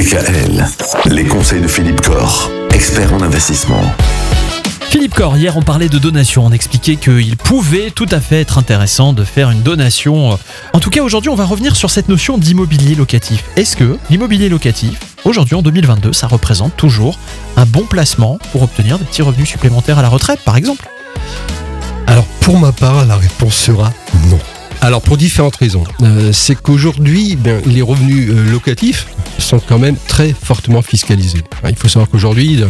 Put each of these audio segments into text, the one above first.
DKL, les conseils de Philippe Corr, expert en investissement. Philippe Corr, hier on parlait de donation, on expliquait qu'il pouvait tout à fait être intéressant de faire une donation. En tout cas aujourd'hui on va revenir sur cette notion d'immobilier locatif. Est-ce que l'immobilier locatif, aujourd'hui en 2022, ça représente toujours un bon placement pour obtenir des petits revenus supplémentaires à la retraite par exemple? Alors pour ma part, la réponse sera. Alors pour différentes raisons. Euh, c'est qu'aujourd'hui, ben, les revenus euh, locatifs sont quand même très fortement fiscalisés. Il faut savoir qu'aujourd'hui, euh,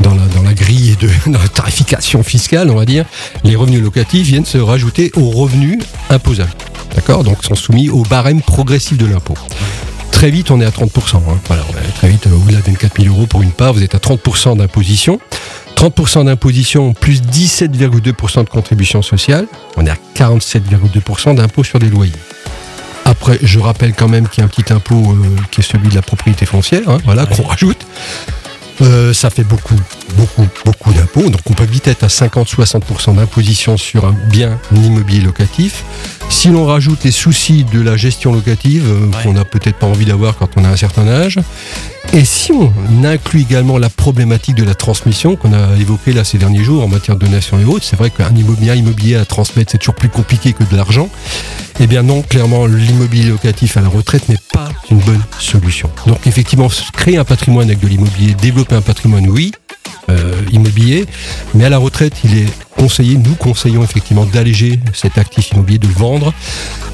dans la, dans la grille de dans la tarification fiscale, on va dire, les revenus locatifs viennent se rajouter aux revenus imposables. D'accord? Donc sont soumis au barème progressif de l'impôt. Très vite, on est à 30%. hein. Très vite, au-delà de 24 000 euros pour une part, vous êtes à 30% d'imposition. 30% d'imposition plus 17,2% de contribution sociale, on est à 47,2% d'impôt sur les loyers. Après, je rappelle quand même qu'il y a un petit impôt euh, qui est celui de la propriété foncière, hein, voilà, qu'on rajoute. Euh, ça fait beaucoup, beaucoup, beaucoup d'impôts. Donc on peut vite être à 50-60% d'imposition sur un bien immobilier locatif. Si l'on rajoute les soucis de la gestion locative, euh, Ouais. qu'on n'a peut-être pas envie d'avoir quand on a un certain âge, et si on inclut également la problématique de la transmission qu'on a évoquée là ces derniers jours en matière de donation et autres, c'est vrai qu'un immobilier, immobilier à transmettre, c'est toujours plus compliqué que de l'argent. Eh bien non, clairement, l'immobilier locatif à la retraite n'est pas une bonne solution. Donc effectivement, créer un patrimoine avec de l'immobilier, développer un patrimoine, oui, immobilier, mais à la retraite, il est conseillé, nous conseillons effectivement d'alléger cet actif immobilier, de le vendre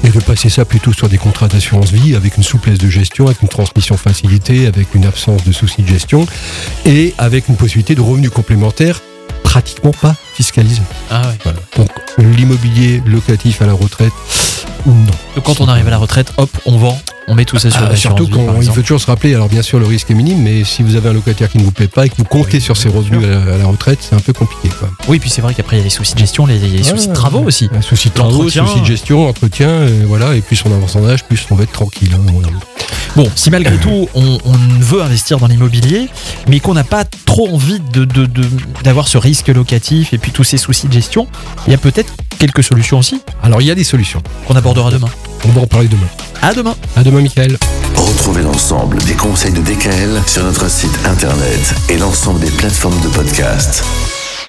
et de passer ça plutôt sur des contrats d'assurance vie avec une souplesse de gestion, avec une transmission facilitée, avec une absence de soucis de gestion et avec une possibilité de revenus complémentaires pratiquement pas fiscalisés. Ah. Voilà. Donc l'immobilier locatif à la retraite, non. Donc quand on arrive à la retraite, hop, on vend, on met tout ça sur Ah, surtout vie, quand par il exemple. faut toujours se rappeler, alors bien sûr le risque est minime, mais si vous avez un locataire qui ne vous plaît pas et que vous comptez sur ses revenus à la, à la retraite, c'est un peu compliqué. Quoi. Oui, puis c'est vrai qu'après il y a les soucis de gestion, les, les soucis de travaux aussi. Un souci de travaux, L'entretien. souci de gestion, entretien, euh, voilà, et plus on avance en âge, plus on va être tranquille. hein, voilà. Bon, si malgré tout on, on veut investir dans l'immobilier, mais qu'on n'a pas trop envie de, de- de- d'avoir ce risque locatif et puis tous ces soucis de gestion, il y a peut-être quelques solutions aussi Alors il y a des solutions. qu'on abordera demain. On va en parler demain. À demain À demain, Michael. Retrouvez l'ensemble des conseils de DKL sur notre site internet et l'ensemble des plateformes de podcast.